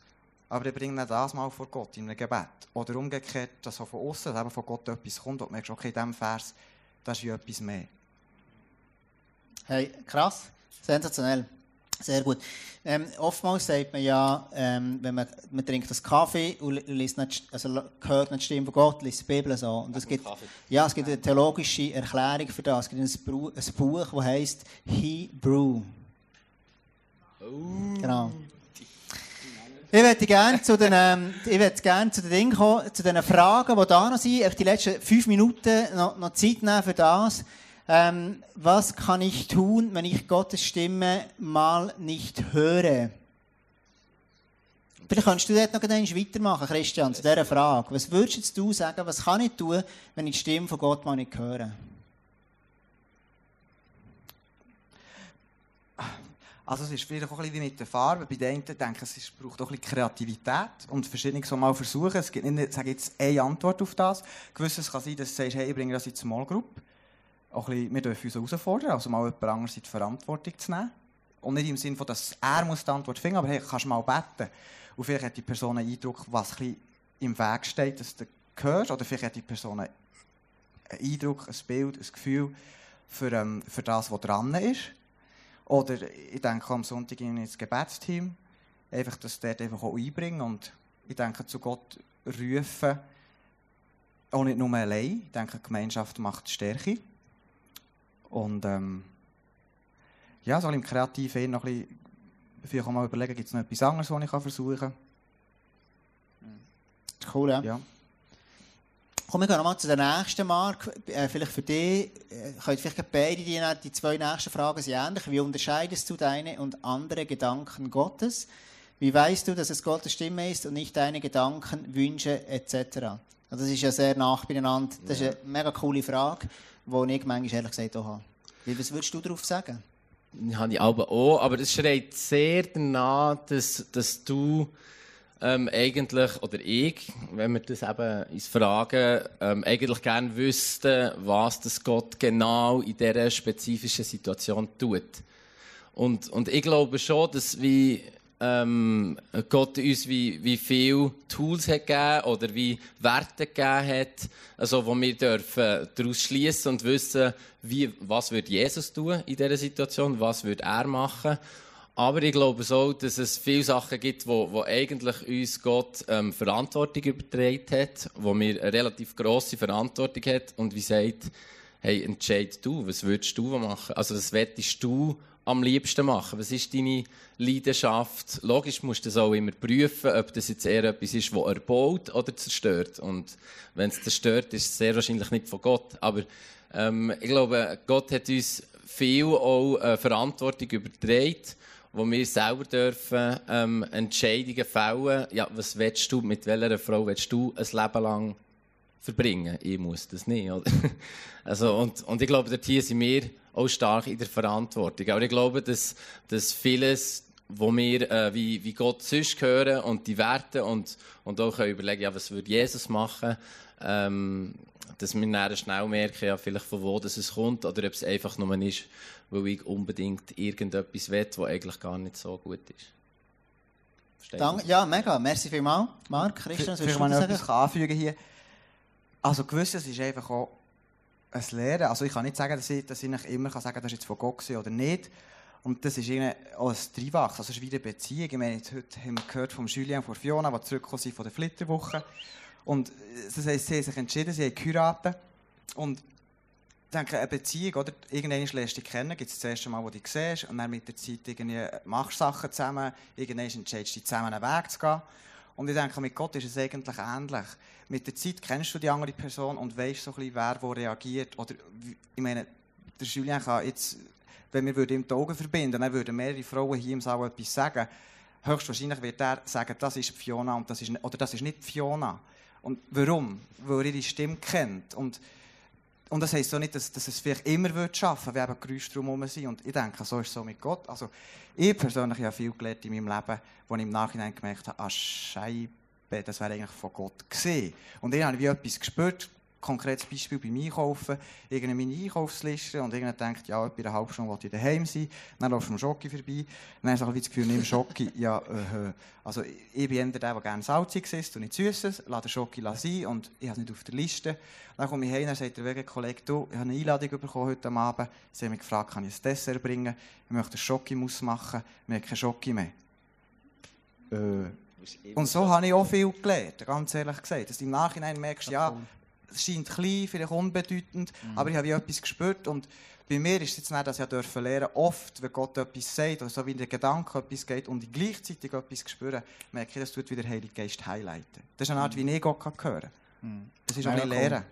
Aber dann bring das mal vor Gott in einem Gebet. Oder umgekehrt, dass von außen, dass von Gott etwas kommt und du merkst, okay, in diesem Vers, da ist etwas mehr. Hey, krass, sensationell. Sehr gut. Ähm, oftmals sagt man ja, ähm, wenn man, man trinkt das Kaffee und liest nicht, also hört nicht die Stimme von Gott, liest die Bibel so. Und es gibt, ja, es gibt eine theologische Erklärung für das. Es gibt ein, Buch, ein Buch das heißt Hebrew. Oh. Genau. Ich würde gerne zu den, ähm, ich gerne zu den Dingen kommen, zu den Fragen, die da noch sind. Auf die letzten fünf Minuten noch, noch Zeit nehmen für das. Ähm, was kann ich tun, wenn ich Gottes Stimme mal nicht höre? Vielleicht kannst du dort noch einmal weitermachen, Christian, zu dieser Frage. Was würdest du sagen, was kann ich tun, wenn ich die Stimme von Gott mal nicht höre? Also es ist vielleicht auch ein bisschen wie mit der Farbe. Bei den einen denke ich, es braucht auch ein bisschen Kreativität und verschiedene so mal versuchen. Es gibt nicht, sage jetzt eine Antwort auf das. Gewisses kann sein, dass du sagst, hey, ich bringe das in die Small Group auch ein bisschen, wir dürfen uns herausfordern, also mal jemand anderes in die Verantwortung zu nehmen. Und nicht im Sinne dass er muss die Antwort finden, aber hey, kannst du mal beten. Und vielleicht hat die Person einen Eindruck, was ein im Weg steht, dass du hörst. Oder vielleicht hat die Person einen Eindruck, ein Bild, ein Gefühl für, ähm, für das, was dran ist. Oder ich denke am Sonntag ins Gebetsteam, einfach das dort einfach auch einbringen und ich denke zu Gott rufen, auch nicht nur allein. Ich denke, Gemeinschaft macht Stärke. Und ähm, ja, soll im Kreativen noch ein bisschen, vielleicht auch mal überlegen, gibt es noch etwas anderes, was ich versuchen kann. Cool, ja. ja. Kommen wir nochmal zu der nächsten Mark. Äh, vielleicht für dich, äh, könnt vielleicht beide die, die zwei nächsten Fragen sind ähnlich. Wie unterscheidest du deine und andere Gedanken Gottes? Wie weißt du, dass es Gottes Stimme ist und nicht deine Gedanken, Wünsche etc.? Also das ist ja sehr beieinander. Das ist eine mega coole Frage die ich manchmal ehrlich gesagt auch habe. Was würdest du darauf sagen? Habe ich aber auch, aber es schreit sehr danach, dass, dass du ähm, eigentlich, oder ich, wenn wir das eben uns fragen, ähm, eigentlich gerne wüssten, was das Gott genau in dieser spezifischen Situation tut. Und, und ich glaube schon, dass wie ähm, Gott uns wie, wie viel Tools hat gegeben oder wie Werte gegeben hat, also wo wir dürfen daraus schließen und wissen, wie, was wird Jesus tun in dieser Situation, was wird er machen. Aber ich glaube so, dass es viele Sachen gibt, wo, wo eigentlich uns Gott ähm, Verantwortung übertragen hat, wo wir eine relativ grosse Verantwortung hat und wie sagt, hey, entscheid du, was würdest du machen? Also was wettest du am liebsten machen? Was ist deine Leidenschaft? Logisch musst du das auch immer prüfen, ob das jetzt eher etwas ist, das erbaut oder zerstört. Und wenn es zerstört, ist es sehr wahrscheinlich nicht von Gott. Aber ähm, ich glaube, Gott hat uns viel auch äh, Verantwortung übertragen, wo wir selber dürfen ähm, Entscheidungen fällen. Ja, was willst du, mit welcher Frau willst du ein Leben lang verbringen? Ich muss das nicht. Also, und, und ich glaube, dort hier sind wir auch stark in der Verantwortung. Aber ich glaube, dass, dass vieles, wo wir äh, wie, wie Gott sonst hören und die Werte und, und auch können überlegen, ja, was würde Jesus machen, ähm, dass wir dann schnell merken, ja, vielleicht von wo das es kommt oder ob es einfach nur ist, weil ich unbedingt irgendetwas will, was eigentlich gar nicht so gut ist. Danke. Ja, mega. Merci vielmals. Marc, Christian, was willst du mal noch sagen? etwas anfügen hier. Also gewisses ist einfach auch ein Lehren. Also ich kann nicht sagen, dass ich, dass ich immer kann sagen kann, das ist jetzt von Gott oder nicht. Und das ist auch ein Dreiwachs. Also es ist wie eine Beziehung. Ich meine, heute haben wir gehört vom Julien von Fiona, die zurückgekommen sind von der Flitterwoche. Und das heisst, sie haben sich entschieden, sie haben geheiratet. Und ich denke, eine Beziehung, oder? Irgendwann lernst du dich kennen, gibt es das erste Mal, wo du dich siehst, und dann mit der Zeit irgendwie machst du Sachen zusammen, irgendwann entscheidest du dich zusammen einen Weg zu gehen. Und ich denke, mit Gott ist es eigentlich ähnlich. Mit der Zeit kennst du die andere Person und weißt so ein bisschen, wer wo reagiert. Oder, ich meine, der Julien kann jetzt, wenn wir ihm die Augen verbinden, dann würden mehrere Frauen hier im Saal etwas sagen. Höchstwahrscheinlich wird er sagen, das ist Fiona und das ist, oder das ist nicht Fiona. Und warum? Weil er ihre Stimme kennt. Und und das heisst auch nicht, dass, dass es vielleicht immer wird schaffen, wenn eben Geräusche drumherum sind. Und ich denke, so ist es so mit Gott. Also, ich persönlich habe viel gelernt in meinem Leben, wo ich im Nachhinein gemerkt habe, ah, Scheibe, das wäre eigentlich von Gott gesehen. Und dann habe ich wie etwas gespürt, konkretes Beispiel beim Einkaufen, irgendeine meine Einkaufsliste und irgendwann denkt, ja, etwa eine halbe Stunde will ich daheim sein, dann läufst du am Schocki vorbei, dann hast du das Gefühl, nimm Schocki, ja, äh, also ich bin eher der, der gerne salzig isst und nicht süßes, lasse den Schocki sein und ich habe es nicht auf der Liste. Dann komme ich heim, dann sagt der Wegekollege, du, ich habe eine Einladung bekommen heute Abend, sie haben mich gefragt, kann ich ein Dessert bringen, ich möchte Schocki-Muss machen, wir haben keinen Schocki mehr. Äh, und so habe ich auch viel gelernt, ganz ehrlich gesagt. Dass du im Nachhinein merkst, ja, es scheint klein, vielleicht unbedeutend, aber ich habe wie etwas gespürt. Und bei mir ist es jetzt nicht, dass ich dürfen lernen oft, wenn Gott etwas sagt, oder so wie in den Gedanken etwas geht und ich gleichzeitig etwas spüre, merke ich, das tut wieder der Heilige Geist highlighten. Das ist eine Art, wie ich Gott kann hören kann. Das ist auch Mega ein cool. Lehren.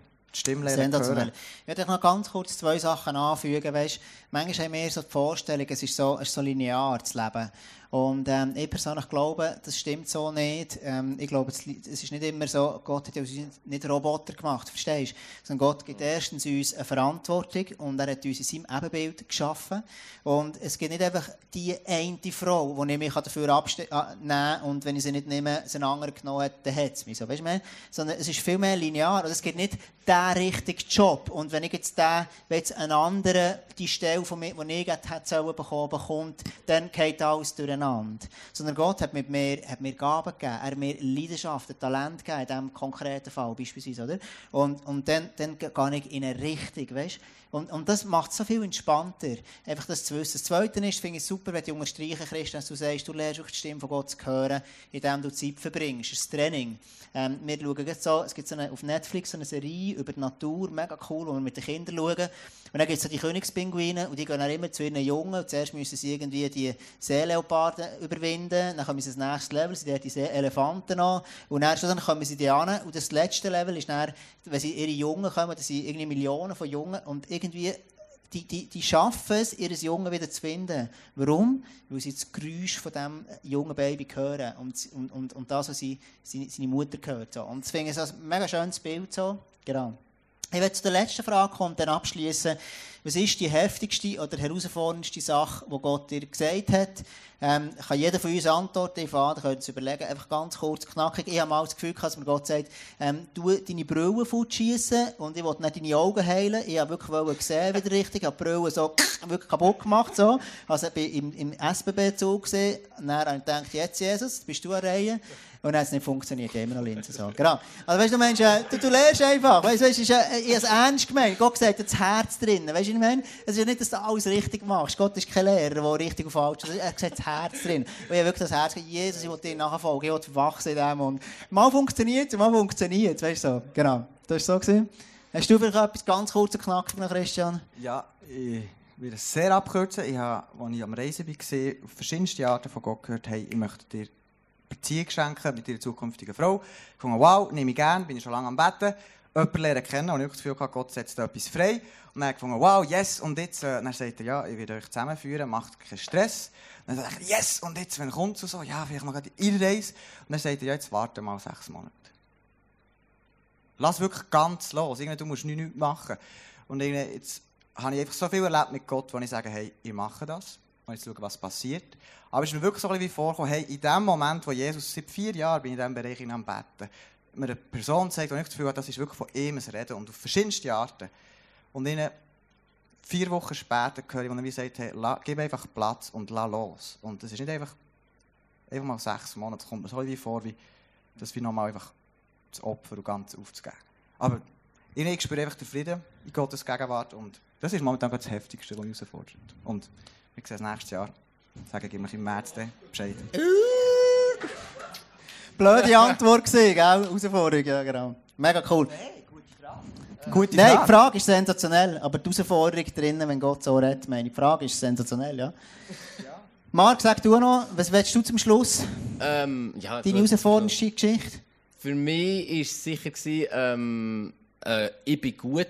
Die hören. Ich möchte noch ganz kurz zwei Sachen anfügen. Weißt, manchmal haben wir so die Vorstellung, es ist so, es ist so linear, das Leben. Und ähm, ich persönlich glaube, das stimmt so nicht. Ähm, ich glaube, es ist nicht immer so, Gott hat uns nicht Roboter gemacht, verstehst du? Sondern Gott gibt erstens uns eine Verantwortung und er hat uns in seinem Ebenbild geschaffen. Und es gibt nicht einfach die eine Frau, die ich mich dafür abnehmen kann und wenn ich sie nicht nehme, sie einen anderen genommen hat, dann hat es mich so. Weißt du? Sondern es ist viel mehr linear. Und es gibt nicht den richtigen Job. Und wenn ich jetzt den, wenn jetzt einen anderen die Stelle von mir, die ich hätte bekommen, bekommt, dann geht alles durcheinander. Sondern Gott hat, mit mir, hat mir Gaben gegeben. Er hat mir Leidenschaft, ein Talent gegeben, in diesem konkreten Fall beispielsweise. Oder? Und, und dann, dann gehe ich in eine Richtung, weißt und, und das macht so viel entspannter, einfach das zu wissen. Das Zweite ist, finde ich super, wenn du unterstreichen, Christian, dass du sagst, du lernst auch die Stimme von Gott zu hören, indem du Zeit verbringst. Das ist Training. Ähm, wir schauen jetzt so, es gibt so eine, auf Netflix so eine Serie über die Natur, mega cool, wo wir mit den Kindern schauen. Und dann gibt es so die Königspinguine und die gehen dann immer zu ihren Jungen. Und zuerst müssen sie irgendwie die Seeleoparden überwinden, dann kommen sie ins nächste Level, sie dort die Seeelefanten an und dann, dann kommen sie die an. Und das letzte Level ist dann, wenn sie ihre Jungen kommen, das sind irgendwie Millionen von Jungen und irgendwie die, die, die schaffen es, ihr Jungen wieder zu finden. Warum? Weil sie das Geräusch von diesem jungen Baby hören und, und, und, und das, was sie, seine, seine Mutter gehört. So. Und das finde ich so ein mega schönes Bild. So. Genau. Ich werde zu der letzten Frage kommen und dann abschließen. Was ist die heftigste oder herausforderndste Sache, die Gott dir gesagt hat? Ähm, kann jeder von uns antworten? Ich fange, könnt es überlegen. Einfach ganz kurz, knackig. Ich habe mal das Gefühl, dass mir Gott sagt, ähm, du deine Brille fortschießen und ich wollte nicht deine Augen heilen. Ich habe wirklich wollen sehen wieder richtig. Ich habe die Brille so wirklich kaputt gemacht. So. Also ich bin im, im SBB-Zug gesehen. Dann habe ich gedacht, jetzt Jesus, bist du der Reihe. Und dann hat es nicht funktioniert, immer noch Linsen. So. Genau. Also weißt du, Mensch, äh, du, du lernst einfach. Weißt du, äh, ich habe es ernst gemeint. Gott sagt, das Herz drin. Weißt du, ich meine? Es ist ja nicht, dass du alles richtig machst. Gott ist kein Lehrer, der richtig und falsch ist. Er sagt, das Herz drin. Und ich habe wirklich das Herz gesagt, Jesus, ich will dir nachfolgen. Ich will wachsen in dem. Und mal funktioniert es, mal funktioniert. Weißt du, so. Genau. Das war so. Gewesen. Hast du vielleicht etwas ganz kurz und knackig noch, Christian? Ja, ich werde es sehr abkürzen. Ich habe, als ich am Reisen war, verschiedenste Arten von Gott gehört, hey, ich möchte dir Beziehung schenken mit deiner zukünftigen Frau. Ich fand, wow, nehme ich gerne, bin ich schon lange am Betten. Jemanden lernen kennen und ich das Gefühl, gehabt, Gott setzt etwas frei. Und dann habe ich gefunden, wow, yes, und jetzt, äh, dann sagt er, ja, ich werde euch zusammenführen, macht keinen Stress. Und dann dachte ich, yes, und jetzt, wenn kommt so, ja, vielleicht mal gerade Einreise. Und dann sagt er, ja, jetzt warte mal sechs Monate. Lass wirklich ganz los. Irgendwie, du musst nichts machen. Und jetzt habe ich einfach so viel erlebt mit Gott, wo ich sage, hey, ich mache das. Und jetzt schauen, was passiert. Aber es ist mir wirklich so ein bisschen wie vorgekommen, hey, in dem Moment, wo Jesus, seit vier Jahren bin ich in diesem Bereich in am Betten, mir eine Person sagt, und ich das Gefühl habe, das ist wirklich von ihm ein Reden und auf verschiedenste Arten. Und ihnen vier Wochen später höre ich, wo er wie sagt, hey, la, gib einfach Platz und lass los. Und das ist nicht einfach einfach mal sechs Monate, kommt mir so wie vor, wie das wie nochmal einfach das Opfer und ganz aufzugeben. Aber ich spüre einfach den Frieden in Gottes Gegenwart und das ist momentan das Heftigste, was mich herausfordert. Und wir sehen es nächstes Jahr. Sagen, gib mir im März dann Bescheid. Blöde Antwort gewesen, gell? Herausforderung, ja, genau. Mega cool. Nein, gute Frage. Gute Nein, Frage. die Frage ist sensationell, aber die Herausforderung drinnen, wenn Gott so redet, meine ich, die Frage ist sensationell, ja. Marc, sag du noch, was willst du zum Schluss? Ähm, ja, Deine herausforderndste Geschichte? Für mich war es sicher, gewesen, ähm, äh, ich bin gut.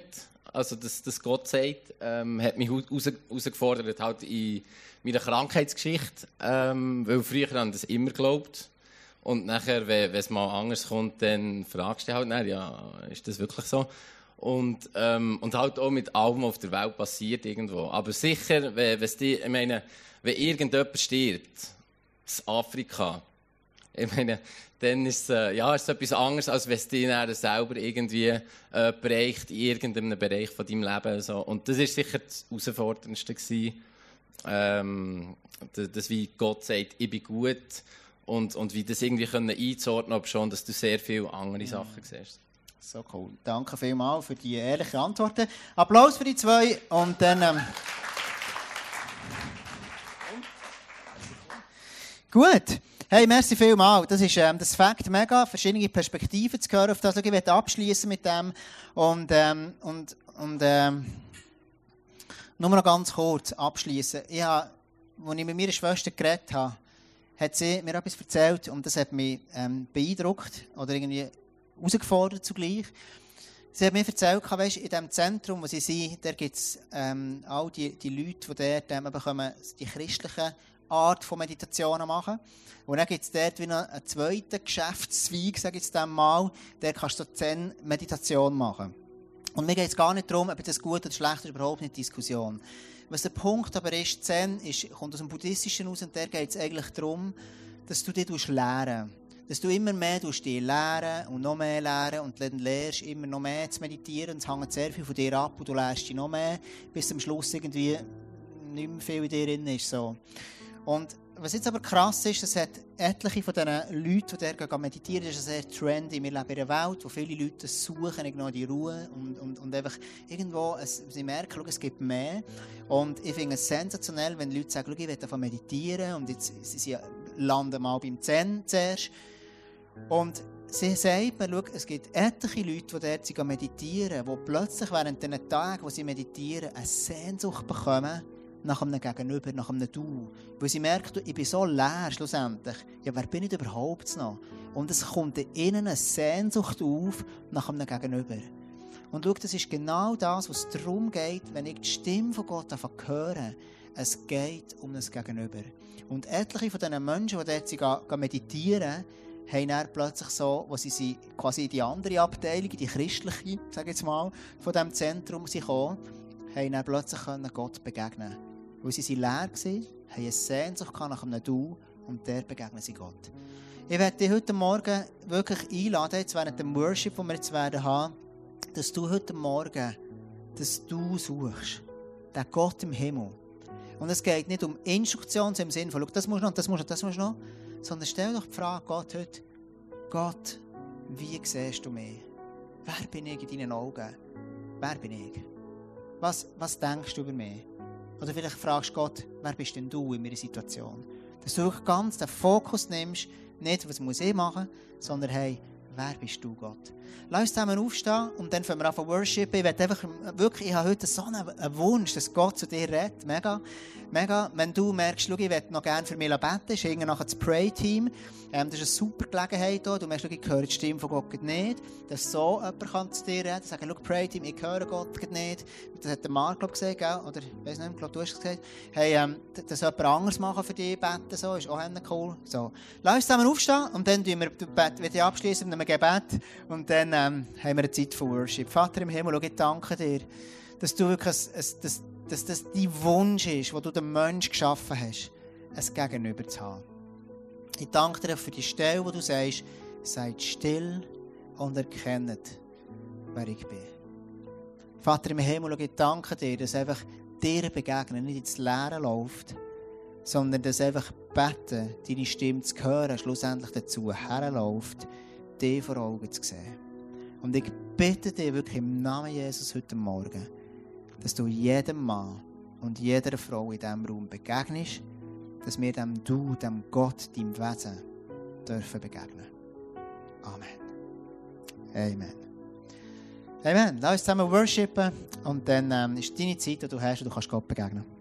Also, dass, dass Gott sagt, ähm, hat mich heraus- herausgefordert halt in meiner Krankheitsgeschichte. Ähm, weil früher haben das immer geglaubt. Und nachher, wenn es mal anders kommt, dann fragst du halt, ja, ist das wirklich so? Und, ähm, und halt auch mit allem, auf der Welt passiert irgendwo. Aber sicher, wenn, die, ich meine, wenn irgendjemand stirbt, in Afrika, ich meine, dann ist es, äh, ja, ist es etwas anderes, als wenn es dann selber irgendwie äh, bereicht, in irgendeinem Bereich von deinem Leben. So. Und das war sicher das Herausforderndste. Gewesen. Ähm, d- dass wie Gott sagt, ich bin gut. Und, und wie das irgendwie können einzuordnen, ob schon, dass du sehr viele andere Sachen siehst. So cool. Danke vielmals für die ehrlichen Antworten. Applaus für die zwei und dann... Ähm Gut. Hey, merci vielmals. Das ist ähm, das Fakt mega, verschiedene Perspektiven zu hören auf das. Ich möchte abschließen mit dem und ähm, und und ähm, nur noch ganz kurz abschließen. Ich habe, als ich mit meiner Schwester geredet habe, hat sie mir etwas erzählt und das hat mich ähm, beeindruckt oder irgendwie herausgefordert zugleich. Sie hat mir erzählt, weißt, in dem Zentrum, wo sie sind, gibt es ähm, all die, die Leute, die dort ähm, bekommen, die christliche Art von Meditationen machen. Und dann gibt es dort wie einen zweiten Geschäftszweig, sage ich jetzt mal, der kannst du so Zen-Meditation machen. Und mir geht es gar nicht darum, ob das gut oder schlecht ist, überhaupt nicht Diskussion. Was der Punkt aber ist, Zen ist, kommt aus dem Buddhistischen aus und der geht es eigentlich darum, dass du dich lehren Dass du immer mehr dich lehren und noch mehr lernen und dann lernst immer noch mehr zu meditieren es hängt sehr viel von dir ab und du lernst dich noch mehr, bis am Schluss irgendwie nicht mehr viel in dir drin ist. So. Und was jetzt aber krass ist, es hat etliche von diesen Leuten, die dort meditieren, das ist sehr trendy. Wir leben in einer Welt, wo viele Leute suchen, genau die Ruhe und, und, und einfach irgendwo, es, sie merken, es gibt mehr. Und ich finde es sensationell, wenn Leute sagen, ich will davon meditieren und jetzt sie, sie landen mal beim Zen zuerst. Und sie sagt mir, schau, es gibt etliche Leute, die dort meditieren, die plötzlich während diesen Tagen, wo sie meditieren, eine Sehnsucht bekommen, nach einem Gegenüber, nach einem Du. Weil sie merkt, ich bin so leer schlussendlich. Ja, wer bin ich überhaupt noch? Und es kommt in ihnen eine Sehnsucht auf nach einem Gegenüber. Und schau, das ist genau das, was darum geht, wenn ich die Stimme von Gott höre. Es geht um ein Gegenüber. Und etliche von diesen Menschen, die sie gehen meditieren, haben dann plötzlich so, wo sie sind, quasi in die andere Abteilung, die christliche, sage ich jetzt mal, von diesem Zentrum sie kommen, haben dann plötzlich können Gott begegnen Weil sie leer waren, haben eine Sehnsucht nach einem Du und der begegnen sie Gott. Ich werde dich heute Morgen wirklich einladen, jetzt während dem Worship, den wir jetzt werden haben, dass du heute Morgen, dass du suchst, den Gott im Himmel. Und es geht nicht um Instruktionen im Sinne von, das musst du noch, das musst du noch, das musst du noch, sondern stell doch die Frage, Gott, heute, Gott, wie siehst du mich? Wer bin ich in deinen Augen? Wer bin ich? Was, was denkst du über mich? Oder vielleicht fragst du Gott, wer bist denn du in meiner Situation? Dass du ganz den Fokus nimmst, nicht, was muss ich machen, sondern hey, wer bist du, Gott? Lass uns zusammen aufstehen und dann fangen wir an zu worshipen. Ich, einfach, wirklich, ich habe heute so einen, Wunsch, dass Gott zu dir redet. Mega. Mega. Wenn du merkst, schau, ich möchte noch gerne für mich beten, ist nachher das Pray-Team. Ähm, das ist eine super Gelegenheit hier. Du merkst, schau, ich höre die Stimme von Gott nicht. Dass so jemand kann zu dir reden. Sagen, Pray-Team, ich höre Gott nicht. Das hat der Marc, glaube ich, gesagt, gell? oder ich weiß nicht, glaub, du hast es gesagt. Hey, ähm, dass jemand anderes machen für dich beten, so, ist auch cool. So. Lass uns zusammen aufstehen und dann tun wir abschließen einem Gebet und dann ähm, haben wir eine Zeit von Worship. Vater im Himmel, ich danke dir, dass du wirklich, ein, ein, dass, dass das dein Wunsch ist, wo du den Menschen geschaffen hast, ein Gegenüber zu haben. Ich danke dir für die Stelle, wo du sagst, seid still und erkennt, wer ich bin. Vater im Himmel, ich danke dir, dass einfach dir begegnen nicht ins Leere läuft, sondern dass einfach beten, deine Stimme zu hören, schlussendlich dazu herläuft, dich vor Augen zu sehen. Und ich bitte dich wirklich im Namen Jesus heute Morgen, dass du jedem Mann und jeder Frau in diesem Raum begegnest, dass wir dem Du, dem Gott, deinem Wesen dürfen begegnen. Amen. Amen. Amen. Lass uns zusammen worshipen und dann ähm, ist deine Zeit, die du hast und du kannst Gott begegnen.